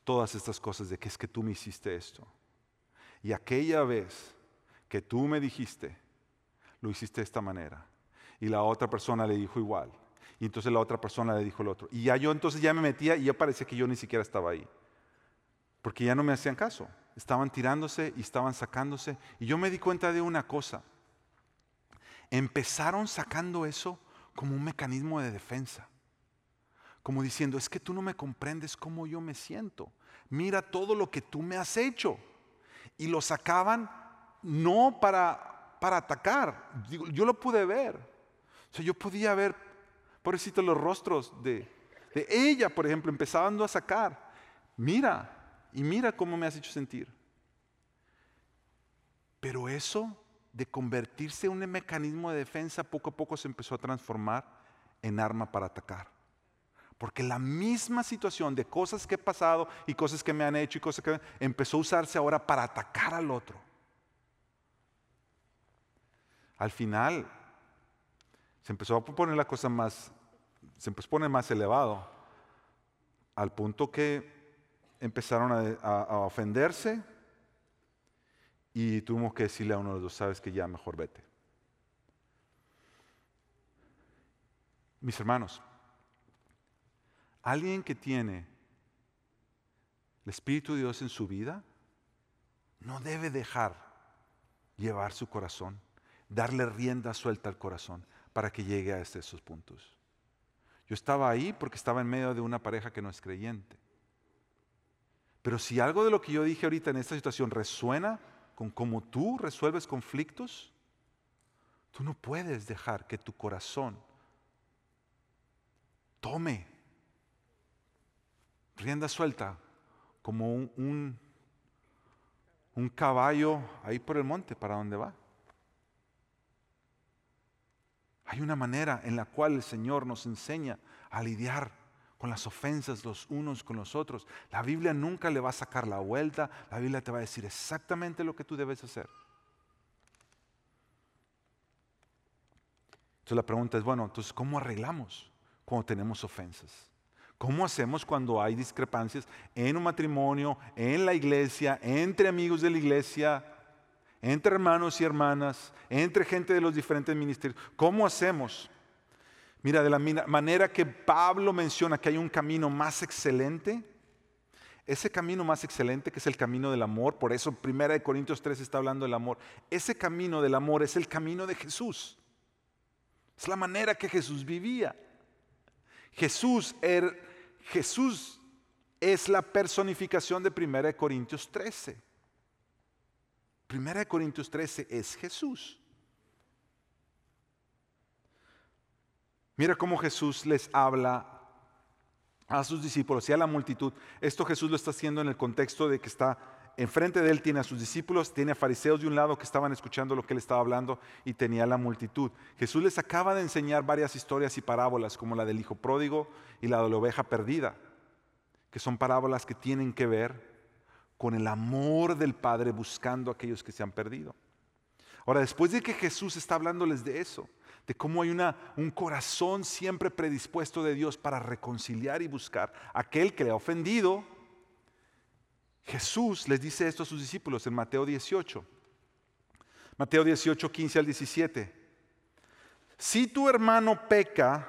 todas estas cosas de que es que tú me hiciste esto y aquella vez que tú me dijiste, lo hiciste de esta manera. Y la otra persona le dijo igual. Y entonces la otra persona le dijo el otro. Y ya yo entonces ya me metía y ya parecía que yo ni siquiera estaba ahí. Porque ya no me hacían caso. Estaban tirándose y estaban sacándose. Y yo me di cuenta de una cosa. Empezaron sacando eso como un mecanismo de defensa. Como diciendo, es que tú no me comprendes cómo yo me siento. Mira todo lo que tú me has hecho y lo sacaban no para, para atacar. Yo lo pude ver. O sea, yo podía ver, pobrecito, los rostros de, de ella, por ejemplo, empezaban a sacar. Mira, y mira cómo me has hecho sentir. Pero eso de convertirse en un mecanismo de defensa poco a poco se empezó a transformar en arma para atacar. Porque la misma situación de cosas que he pasado y cosas que me han hecho y cosas que empezó a usarse ahora para atacar al otro. Al final se empezó a poner la cosa más, se empezó a poner más elevado, al punto que empezaron a, ofenderse y tuvimos que decirle a uno de los dos, sabes que ya mejor vete. Mis hermanos, Alguien que tiene el Espíritu de Dios en su vida no debe dejar llevar su corazón, darle rienda suelta al corazón para que llegue a esos puntos. Yo estaba ahí porque estaba en medio de una pareja que no es creyente. Pero si algo de lo que yo dije ahorita en esta situación resuena con cómo tú resuelves conflictos, tú no puedes dejar que tu corazón tome rienda suelta, como un, un, caballo ahí por el monte, ¿para dónde va? Hay una manera en la cual el Señor nos enseña a lidiar con las ofensas los unos con los otros. La Biblia nunca le va a sacar la vuelta, la Biblia te va a decir exactamente lo que tú debes hacer. Entonces la pregunta es, bueno, entonces ¿cómo arreglamos cuando tenemos ofensas? ¿Cómo hacemos cuando hay discrepancias en un matrimonio, en la iglesia, entre amigos de la iglesia, entre hermanos y hermanas, entre gente de los diferentes ministerios? ¿Cómo hacemos? Mira, de la manera que Pablo menciona que hay un camino más excelente, ese camino más excelente que es el camino del amor, por eso Primera de Corintios 3 está hablando del amor, ese camino del amor es el camino de Jesús. Es la manera que Jesús vivía. Jesús, er, es la personificación de Primera de Corintios 13. Primera de Corintios 13 es Jesús. Mira cómo Jesús les habla a sus discípulos y a la multitud. Esto Jesús lo está haciendo en el contexto de que está enfrente de él, tiene a sus discípulos, tiene a fariseos de un lado que estaban escuchando lo que él estaba hablando y tenía a la multitud. Jesús les acaba de enseñar varias historias y parábolas como la del hijo pródigo y la de la oveja perdida, que son parábolas que tienen que ver con el amor del Padre buscando a aquellos que se han perdido. Ahora, después de que Jesús está hablándoles de eso, de cómo hay una, un corazón siempre predispuesto de Dios para reconciliar y buscar a aquel que le ha ofendido. Jesús les dice esto a sus discípulos en Mateo 18. Mateo 18, 15 al 17. Si tu hermano peca,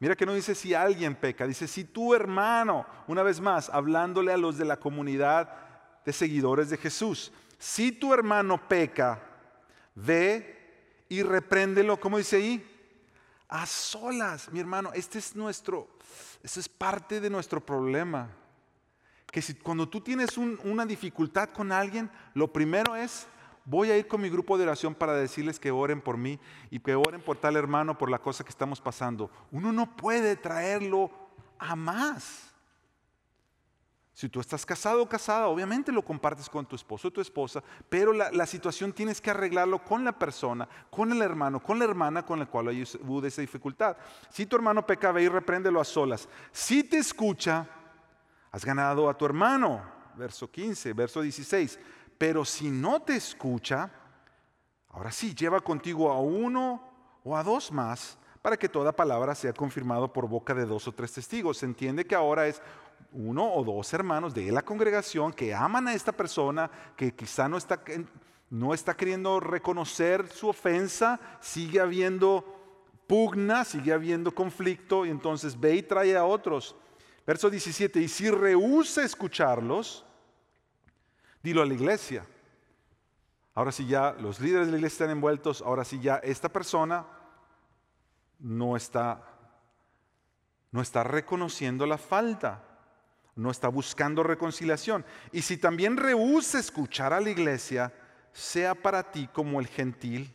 mira que no dice si alguien peca, dice si tu hermano, una vez más, hablándole a los de la comunidad de seguidores de Jesús, si tu hermano peca, ve y repréndelo, ¿cómo dice ahí? A solas, mi hermano, este es nuestro, este es parte de nuestro problema. Que si cuando tú tienes una dificultad con alguien, lo primero es, voy a ir con mi grupo de oración para decirles que oren por mí y que oren por tal hermano por la cosa que estamos pasando. Uno no puede traerlo a más. Si tú estás casado o casada, obviamente lo compartes con tu esposo o tu esposa, pero la, situación tienes que arreglarlo con la persona, con el hermano, con la hermana con la cual hubo esa dificultad. Si tu hermano peca, ve y repréndelo a solas. Si te escucha, has ganado a tu hermano. Verso 15, verso 16. Pero si no te escucha, ahora sí, lleva contigo a uno o a dos más para que toda palabra sea confirmada por boca de dos o tres testigos. Se entiende que ahora es uno o dos hermanos de la congregación que aman a esta persona, que quizá no está, no está queriendo reconocer su ofensa, sigue habiendo pugna, sigue habiendo conflicto, y entonces ve y trae a otros. Verso 17, y si rehúsa escucharlos, dilo a la iglesia. Ahora sí ya los líderes de la iglesia están envueltos, ahora sí ya esta persona no está, no está reconociendo la falta no está buscando reconciliación. Y si también rehúsa escuchar a la iglesia, sea para ti como el gentil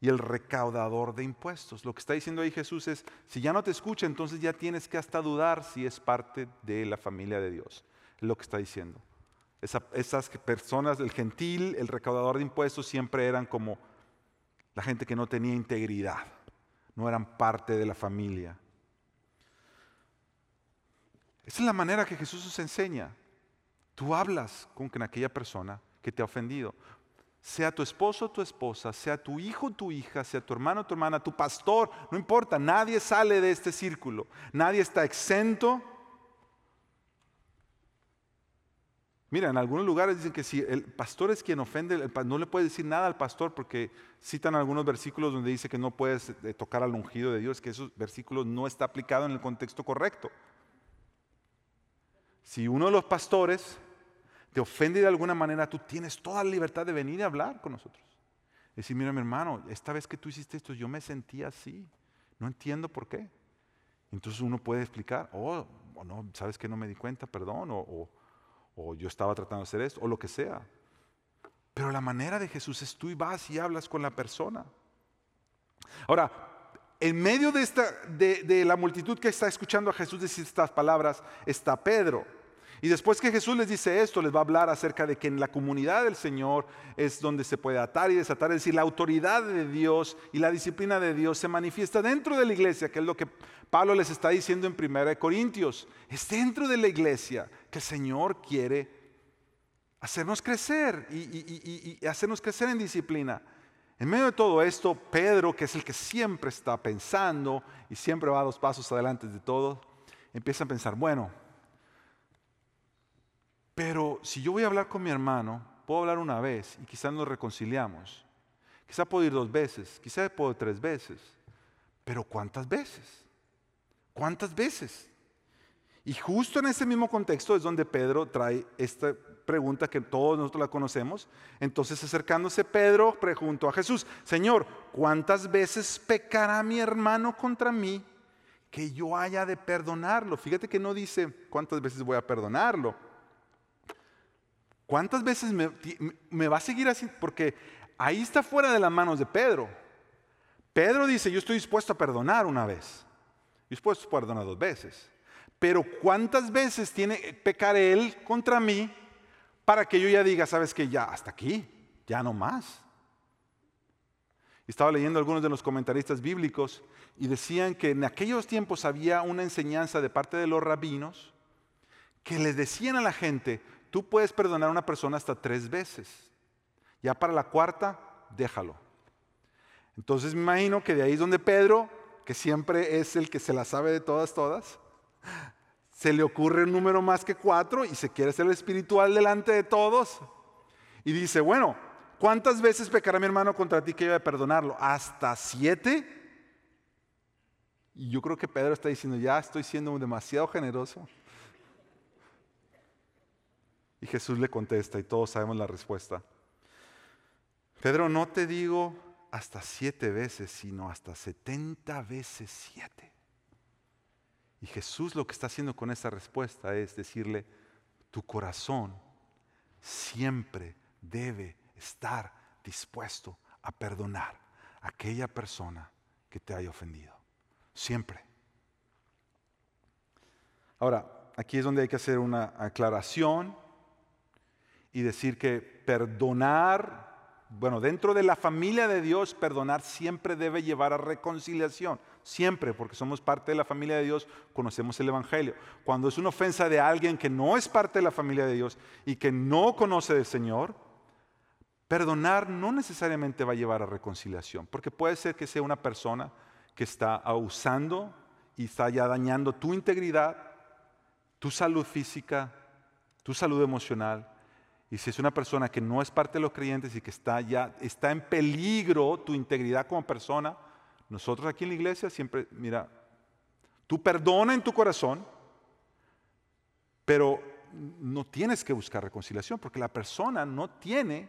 y el recaudador de impuestos. Lo que está diciendo ahí Jesús es, si ya no te escucha, entonces ya tienes que hasta dudar si es parte de la familia de Dios. Es lo que está diciendo. esas personas, el gentil, el recaudador de impuestos, siempre eran como la gente que no tenía integridad, no eran parte de la familia. Esa es la manera que Jesús nos enseña. Tú hablas con aquella persona que te ha ofendido. Sea tu esposo o tu esposa, sea tu hijo o tu hija, sea tu hermano o tu hermana, tu pastor, no importa, nadie sale de este círculo, nadie está exento. Mira, en algunos lugares dicen que si el pastor es quien ofende, no le puede decir nada al pastor porque citan algunos versículos donde dice que no puedes eh, tocar al ungido de Dios, que esos versículos no está aplicado en el contexto correcto. Si uno de los pastores te ofende de alguna manera, tú tienes toda la libertad de venir a hablar con nosotros. Decir, mira mi hermano, esta vez que tú hiciste esto, yo me sentí así. No entiendo por qué. Entonces uno puede explicar, oh, no, sabes que no me di cuenta, perdón, o, yo estaba tratando de hacer esto, o lo que sea. Pero la manera de Jesús es tú y vas y hablas con la persona. Ahora, en medio de, esta, de, la multitud que está escuchando a Jesús decir estas palabras está Pedro. Y después que Jesús les dice esto, les va a hablar acerca de que en la comunidad del Señor es donde se puede atar y desatar. Es decir, la autoridad de Dios y la disciplina de Dios se manifiesta dentro de la iglesia, que es lo que Pablo les está diciendo en 1 Corintios. Es dentro de la iglesia que el Señor quiere hacernos crecer y hacernos crecer en disciplina. En medio de todo esto, Pedro, que es el que siempre está pensando y siempre va dos pasos adelante de todo, empieza a pensar, bueno, pero si yo voy a hablar con mi hermano, puedo hablar una vez y quizás nos reconciliamos. Quizá puedo ir dos veces, quizá puedo ir tres veces, pero ¿cuántas veces? ¿Cuántas veces? Y justo en ese mismo contexto es donde Pedro trae esta pregunta que todos nosotros la conocemos. Entonces acercándose Pedro preguntó a Jesús, Señor, ¿cuántas veces pecará mi hermano contra mí que yo haya de perdonarlo? Fíjate que no dice cuántas veces voy a perdonarlo. ¿Cuántas veces me, va a seguir así? Porque ahí está fuera de las manos de Pedro. Pedro dice, yo estoy dispuesto a perdonar una vez. Dispuesto a perdonar dos veces. Pero ¿cuántas veces tiene que pecar él contra mí para que yo ya diga, sabes que ya hasta aquí, ya no más? Estaba leyendo algunos de los comentaristas bíblicos y decían que en aquellos tiempos había una enseñanza de parte de los rabinos que les decían a la gente, tú puedes perdonar a una persona hasta tres veces. Ya para la cuarta, déjalo. Entonces me imagino que de ahí es donde Pedro, que siempre es el que se la sabe de todas, todas, se le ocurre un número más que cuatro y se quiere ser el espiritual delante de todos. Y dice, bueno, ¿cuántas veces pecará mi hermano contra ti que yo de perdonarlo? ¿Hasta siete? Y yo creo que Pedro está diciendo, ya estoy siendo demasiado generoso. Y Jesús le contesta y todos sabemos la respuesta. Pedro, no te digo hasta siete veces, sino hasta setenta veces siete. Y Jesús lo que está haciendo con esa respuesta es decirle, tu corazón siempre debe estar dispuesto a perdonar a aquella persona que te haya ofendido. Siempre. Ahora, aquí es donde hay que hacer una aclaración y decir que perdonar bueno, dentro de la familia de Dios, perdonar siempre debe llevar a reconciliación. Siempre, porque somos parte de la familia de Dios, conocemos el Evangelio. Cuando es una ofensa de alguien que no es parte de la familia de Dios y que no conoce del Señor, perdonar no necesariamente va a llevar a reconciliación, porque puede ser que sea una persona que está abusando y está ya dañando tu integridad, tu salud física, tu salud emocional, y si es una persona que no es parte de los creyentes y que está ya está en peligro tu integridad como persona, nosotros aquí en la iglesia siempre, mira, tú perdona en tu corazón, pero no tienes que buscar reconciliación porque la persona no tiene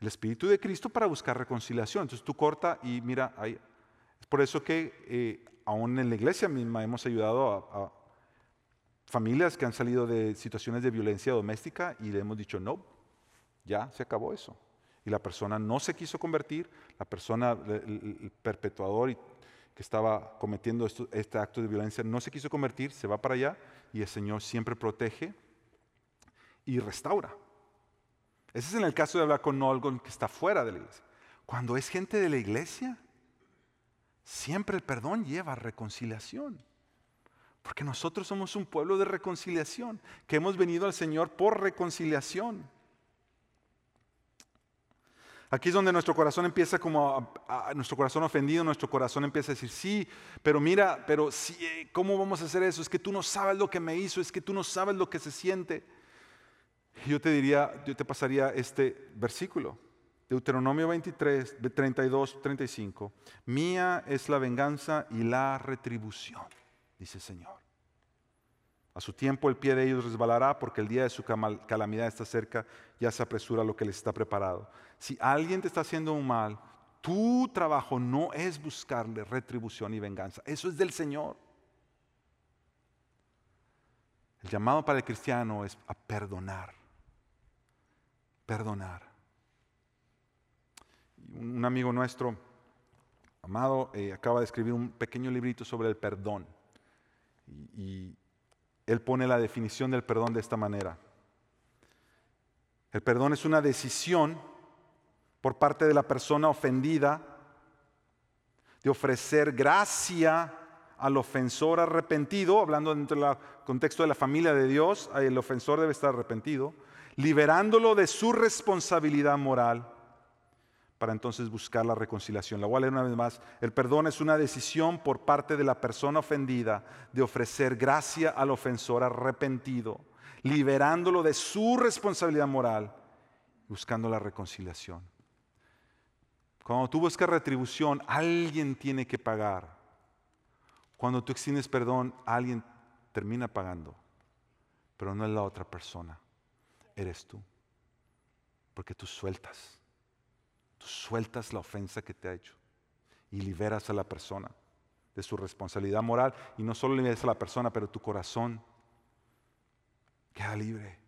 el Espíritu de Cristo para buscar reconciliación. Entonces tú corta y mira, es por eso que eh, aún en la iglesia misma hemos ayudado a familias que han salido de situaciones de violencia doméstica y le hemos dicho, no, ya se acabó eso. Y la persona no se quiso convertir, la persona, el, perpetuador que estaba cometiendo este acto de violencia no se quiso convertir, se va para allá y el Señor siempre protege y restaura. Ese es en el caso de hablar con alguien que está fuera de la iglesia. Cuando es gente de la iglesia, siempre el perdón lleva reconciliación. Porque nosotros somos un pueblo de reconciliación, que hemos venido al Señor por reconciliación. Aquí es donde nuestro corazón empieza como nuestro corazón ofendido, nuestro corazón empieza a decir, sí, pero mira, pero eh, ¿cómo vamos a hacer eso? Es que tú no sabes lo que me hizo, es que tú no sabes lo que se siente. Yo te diría, yo te pasaría este versículo, Deuteronomio 23, 32, 35. Mía es la venganza y la retribución dice el Señor. A su tiempo el pie de ellos resbalará porque el día de su calamidad está cerca, ya se apresura lo que les está preparado. Si alguien te está haciendo un mal, tu trabajo no es buscarle retribución y venganza, eso es del Señor. El llamado para el cristiano es a perdonar, perdonar. Un amigo nuestro, amado, eh, acaba de escribir un pequeño librito sobre el perdón. Y, él pone la definición del perdón de esta manera. El perdón es una decisión por parte de la persona ofendida de ofrecer gracia al ofensor arrepentido, hablando dentro del contexto de la familia de Dios, el ofensor debe estar arrepentido, liberándolo de su responsabilidad moral para entonces buscar la reconciliación. La voy a leer una vez más. El perdón es una decisión por parte de la persona ofendida de ofrecer gracia al ofensor arrepentido, liberándolo de su responsabilidad moral, buscando la reconciliación. Cuando tú buscas retribución, alguien tiene que pagar. Cuando tú extiendes perdón, alguien termina pagando, pero no es la otra persona, eres tú. Porque tú sueltas, sueltas la ofensa que te ha hecho y liberas a la persona de su responsabilidad moral. Y no solo liberas a la persona, pero tu corazón queda libre.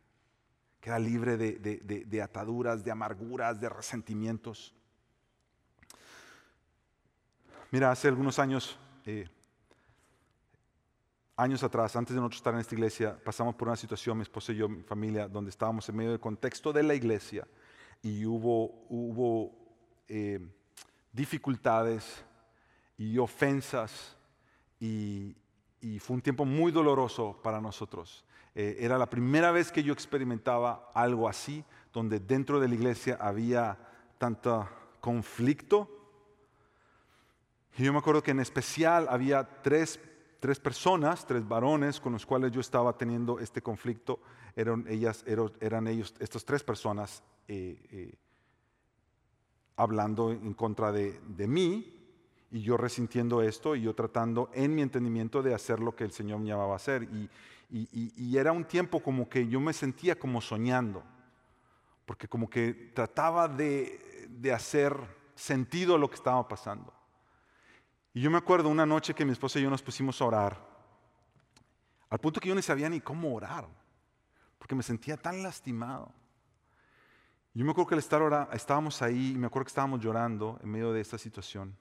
Queda libre de, ataduras, de amarguras, de resentimientos. Mira, hace algunos años, eh, años atrás, antes de nosotros estar en esta iglesia, pasamos por una situación, mi esposa y yo, mi familia, donde estábamos en medio del contexto de la iglesia y hubo, hubo eh, dificultades y ofensas y, fue un tiempo muy doloroso para nosotros. Eh, era la primera vez que yo experimentaba algo así, donde dentro de la iglesia había tanto conflicto. Y yo me acuerdo que en especial había tres, personas, tres varones con los cuales yo estaba teniendo este conflicto. Eran, ellas, eran ellos, estas tres personas eh, eh, hablando en contra de, de mí y yo resintiendo esto y yo tratando en mi entendimiento de hacer lo que el Señor me llamaba a hacer. Y, era un tiempo como que yo me sentía como soñando, porque como que trataba de, de hacer sentido lo que estaba pasando. Y yo me acuerdo una noche que mi esposa y yo nos pusimos a orar, al punto que yo no sabía ni cómo orar, porque me sentía tan lastimado. Yo me acuerdo que al estar orando, estábamos ahí y me acuerdo que estábamos llorando en medio de esta situación.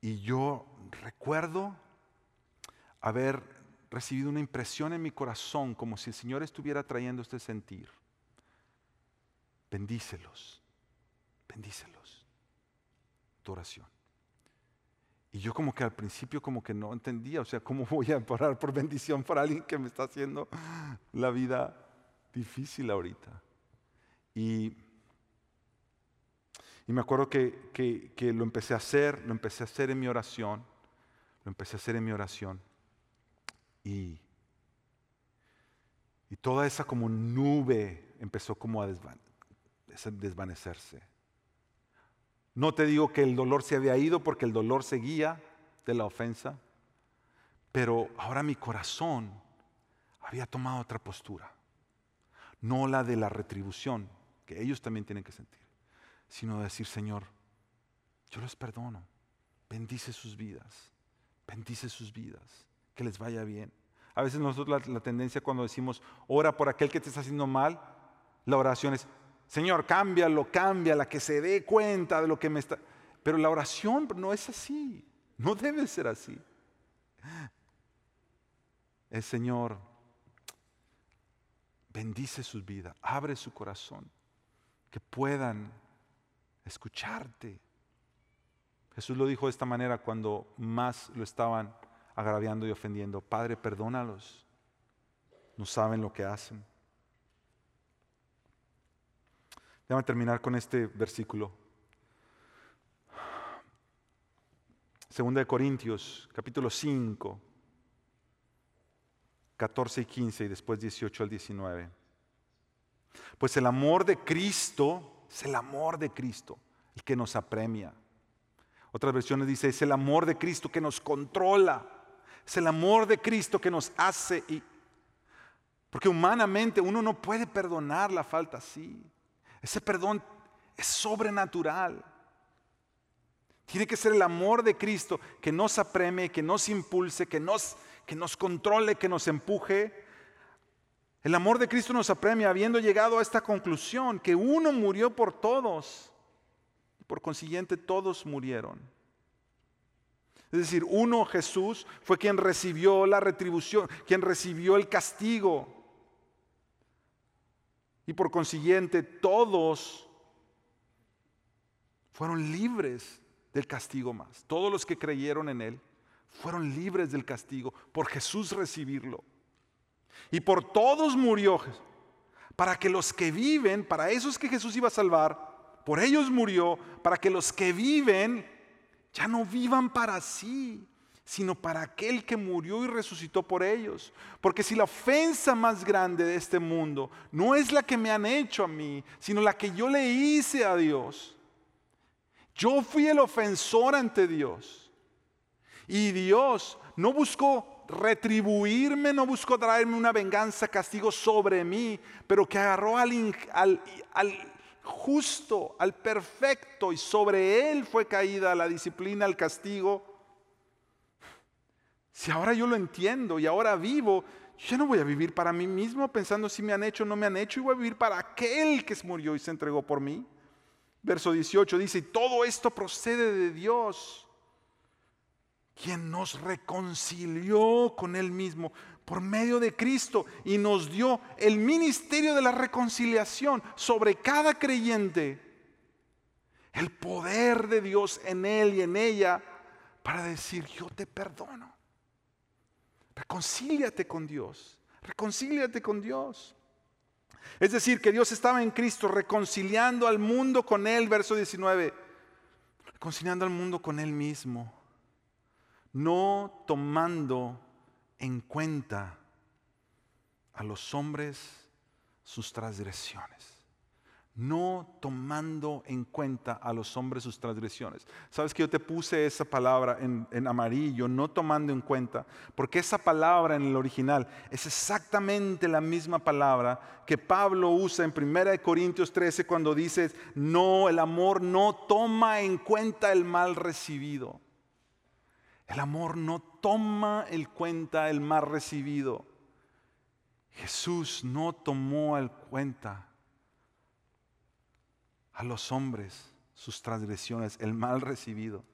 Y yo recuerdo haber recibido una impresión en mi corazón como si el Señor estuviera trayendo este sentir. Bendícelos, bendícelos. Tu oración. Y yo como que al principio como que no entendía, o sea, ¿cómo voy a orar por bendición para alguien que me está haciendo la vida difícil ahorita? Y me acuerdo que, lo empecé a hacer, lo empecé a hacer en mi oración, lo empecé a hacer en mi oración. Y, y toda esa como nube empezó como a desvanecerse. No te digo que el dolor se había ido porque el dolor seguía de la ofensa, pero ahora mi corazón había tomado otra postura, no la de la retribución que ellos también tienen que sentir sino decir, Señor, yo los perdono, bendice sus vidas, bendice sus vidas, que les vaya bien. A veces nosotros la, tendencia cuando decimos, ora por aquel que te está haciendo mal, la oración es, Señor, cámbialo, cámbiala, que se dé cuenta de lo que me está... Pero la oración no es así, no debe ser así. El Señor bendice sus vidas, abre su corazón, que puedan escucharte. Jesús lo dijo de esta manera cuando más lo estaban agraviando y ofendiendo. Padre, perdónalos. No saben lo que hacen. Déjame terminar con este versículo. Segunda de Corintios, capítulo 5, 14 y 15 y después 18 al 19. Pues el amor de Cristo es el amor de Cristo el que nos apremia. Otras versiones dice, es el amor de Cristo que nos controla. Es el amor de Cristo que nos hace. Y, porque humanamente uno no puede perdonar la falta así. Ese perdón es sobrenatural. Tiene que ser el amor de Cristo que nos apremie, que nos impulse, que nos, que nos controle, que nos empuje el amor de Cristo nos apremia habiendo llegado a esta conclusión, que uno murió por todos y por consiguiente todos murieron. Es decir, uno, Jesús, fue quien recibió la retribución, quien recibió el castigo. Y por consiguiente todos fueron libres del castigo más. Todos los que creyeron en Él fueron libres del castigo por Jesús recibirlo. Y por todos murió para que los que viven, para esos que Jesús iba a salvar, por ellos murió, para que los que viven ya no vivan para sí, sino para aquel que murió y resucitó por ellos. Porque si la ofensa más grande de este mundo no es la que me han hecho a mí, sino la que yo le hice a Dios, yo fui el ofensor ante Dios. Y Dios no buscó retribuirme, no buscó traerme una venganza, castigo sobre mí, pero que agarró al, justo, al perfecto, y sobre él fue caída la disciplina, el castigo. Si ahora yo lo entiendo y ahora vivo, yo no voy a vivir para mí mismo pensando si me han hecho o no me han hecho, y voy a vivir para aquel que murió y se entregó por mí. Verso 18 dice, y todo esto procede de Dios, quien nos reconcilió con Él mismo por medio de Cristo y nos dio el ministerio de la reconciliación sobre cada creyente. El poder de Dios en Él y en ella para decir, yo te perdono. Reconcíliate con Dios. Reconcíliate con Dios. Es decir, que Dios estaba en Cristo reconciliando al mundo con Él, verso 19. Reconciliando al mundo con Él mismo. No tomando en cuenta a los hombres sus transgresiones no tomando en cuenta a los hombres sus transgresiones. Sabes que yo te puse esa palabra en, amarillo, no tomando en cuenta, porque esa palabra en el original es exactamente la misma palabra que Pablo usa en 1 Corintios 13 cuando dice, no, el amor no toma en cuenta el mal recibido. El amor no toma en cuenta el mal recibido. Jesús no tomó en cuenta a los hombres sus transgresiones, el mal recibido.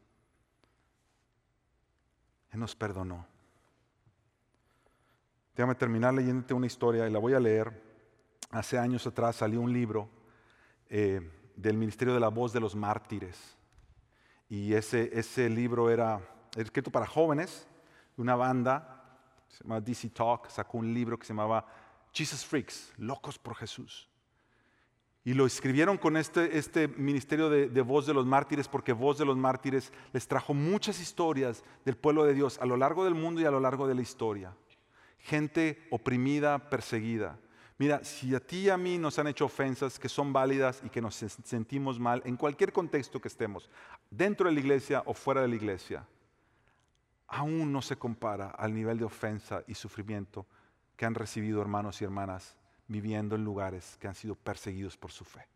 Él nos perdonó. Déjame terminar leyéndote una historia y la voy a leer. Hace años atrás salió un libro eh, del Ministerio de la Voz de los Mártires. Y ese, ese libro era escrito para jóvenes, una banda, se llama DC Talk, sacó un libro que se llamaba Jesus Freaks, Locos por Jesús. Y lo escribieron con este, este ministerio de, de, voz de los mártires porque voz de los mártires les trajo muchas historias del pueblo de Dios a lo largo del mundo y a lo largo de la historia. Gente oprimida, perseguida. Mira, si a ti y a mí nos han hecho ofensas que son válidas y que nos sentimos mal, en cualquier contexto que estemos, dentro de la iglesia o fuera de la iglesia, aún no se compara al nivel de ofensa y sufrimiento que han recibido hermanos y hermanas viviendo en lugares que han sido perseguidos por su fe.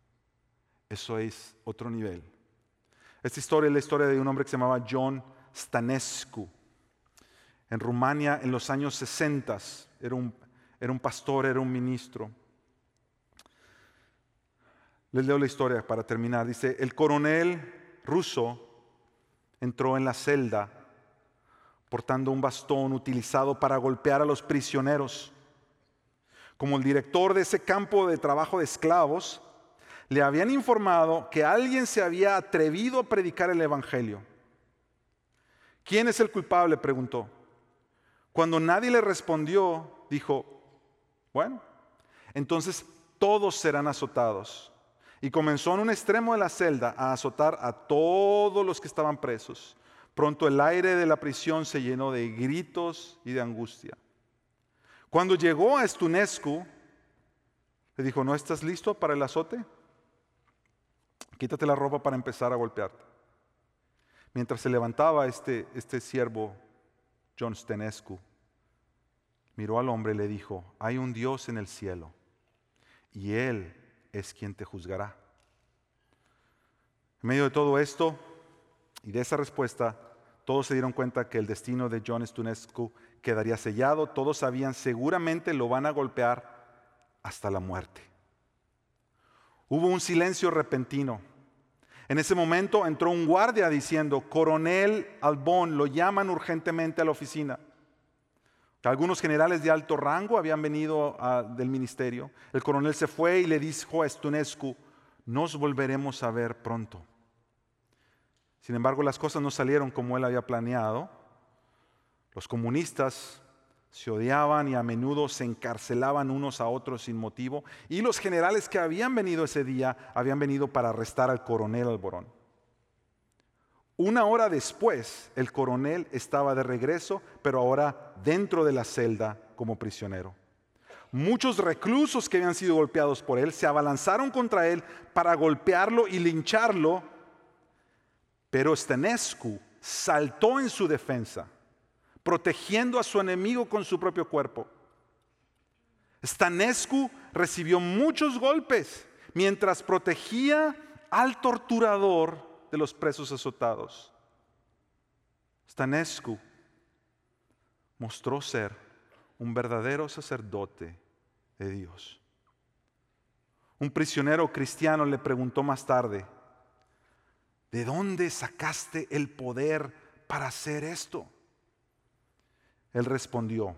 Eso es otro nivel. Esta historia es la historia de un hombre que se llamaba John Stanescu. En Rumania, en los años 60, era un, era un pastor, era un ministro. Les leo la historia para terminar. Dice, el coronel ruso entró en la celda portando un bastón utilizado para golpear a los prisioneros como el director de ese campo de trabajo de esclavos, le habían informado que alguien se había atrevido a predicar el Evangelio. ¿Quién es el culpable? preguntó. Cuando nadie le respondió, dijo, bueno, entonces todos serán azotados. Y comenzó en un extremo de la celda a azotar a todos los que estaban presos. Pronto el aire de la prisión se llenó de gritos y de angustia. Cuando llegó a Estunescu, le dijo, ¿no estás listo para el azote? Quítate la ropa para empezar a golpearte. Mientras se levantaba este, este siervo, John Stenescu, miró al hombre y le dijo, hay un Dios en el cielo y Él es quien te juzgará. En medio de todo esto y de esa respuesta, todos se dieron cuenta que el destino de John Stenescu quedaría sellado. Todos sabían seguramente lo van a golpear hasta la muerte. Hubo un silencio repentino. En ese momento entró un guardia diciendo, coronel Albón, lo llaman urgentemente a la oficina. Algunos generales de alto rango habían venido del ministerio. El coronel se fue y le dijo a Stunescu, nos volveremos a ver pronto. Sin embargo, las cosas no salieron como él había planeado. Los comunistas se odiaban y a menudo se encarcelaban unos a otros sin motivo. Y los generales que habían venido ese día habían venido para arrestar al coronel Alborón. Una hora después, el coronel estaba de regreso, pero ahora dentro de la celda como prisionero. Muchos reclusos que habían sido golpeados por él se abalanzaron contra él para golpearlo y lincharlo, pero Stenescu saltó en su defensa, protegiendo a su enemigo con su propio cuerpo. Stanescu recibió muchos golpes mientras protegía al torturador de los presos azotados. Stanescu mostró ser un verdadero sacerdote de Dios. Un prisionero cristiano le preguntó más tarde, ¿de dónde sacaste el poder para hacer esto? Él respondió,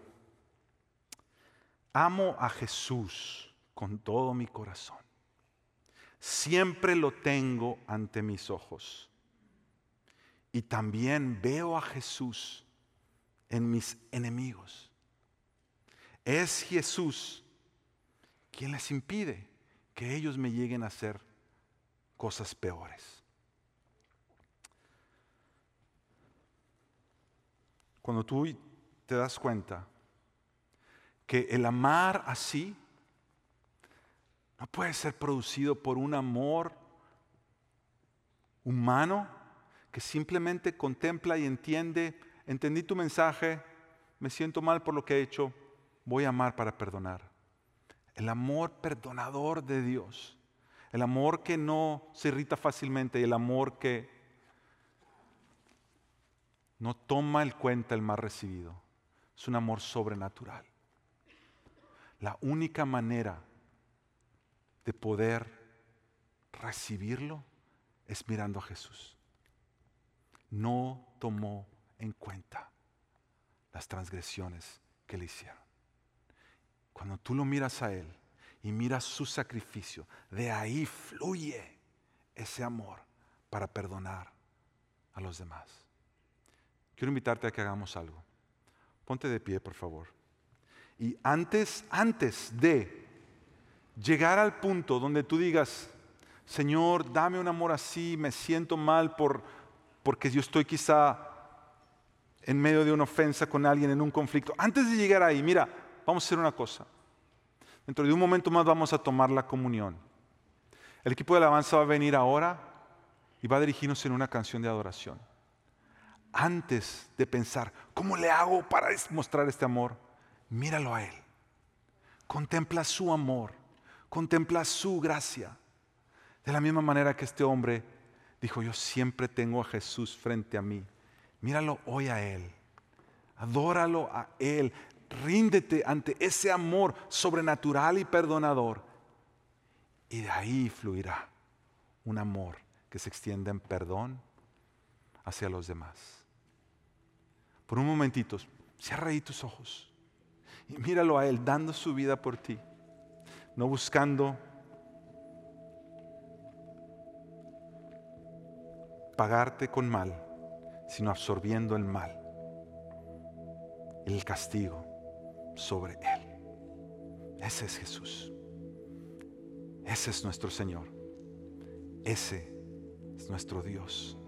amo a Jesús con todo mi corazón. Siempre lo tengo ante mis ojos. Y también veo a Jesús en mis enemigos. Es Jesús quien les impide que ellos me lleguen a hacer cosas peores. Cuando tú te das cuenta que el amar así no puede ser producido por un amor humano que simplemente contempla y entiende, entendí tu mensaje, me siento mal por lo que he hecho, voy a amar para perdonar. El amor perdonador de Dios, el amor que no se irrita fácilmente, el amor que no toma el cuenta el mal recibido, es un amor sobrenatural. La única manera de poder recibirlo es mirando a Jesús. No tomó en cuenta las transgresiones que le hicieron. Cuando tú lo miras a Él y miras su sacrificio, de ahí fluye ese amor para perdonar a los demás. Quiero invitarte a que hagamos algo. Ponte de pie, por favor. Y antes, antes de llegar al punto donde tú digas, Señor, dame un amor así, me siento mal por, porque yo estoy quizá en medio de una ofensa con alguien, en un conflicto. Antes de llegar ahí, mira, vamos a hacer una cosa. Dentro de un momento más vamos a tomar la comunión. El equipo de alabanza va a venir ahora y va a dirigirnos en una canción de adoración. Antes de pensar, ¿cómo le hago para mostrar este amor? míralo a Él. Contempla su amor, contempla su gracia. De la misma manera que este hombre dijo, yo siempre tengo a Jesús frente a mí. Míralo hoy a Él. Adóralo a Él. Ríndete ante ese amor sobrenatural y perdonador. Y de ahí fluirá un amor que se extienda en perdón hacia los demás. Por un momentito, cierra ahí tus ojos. Y míralo a Él dando su vida por ti, no buscando pagarte con mal, sino absorbiendo el mal, el castigo sobre Él. Ese es Jesús. Ese es nuestro Señor. Ese es nuestro Dios.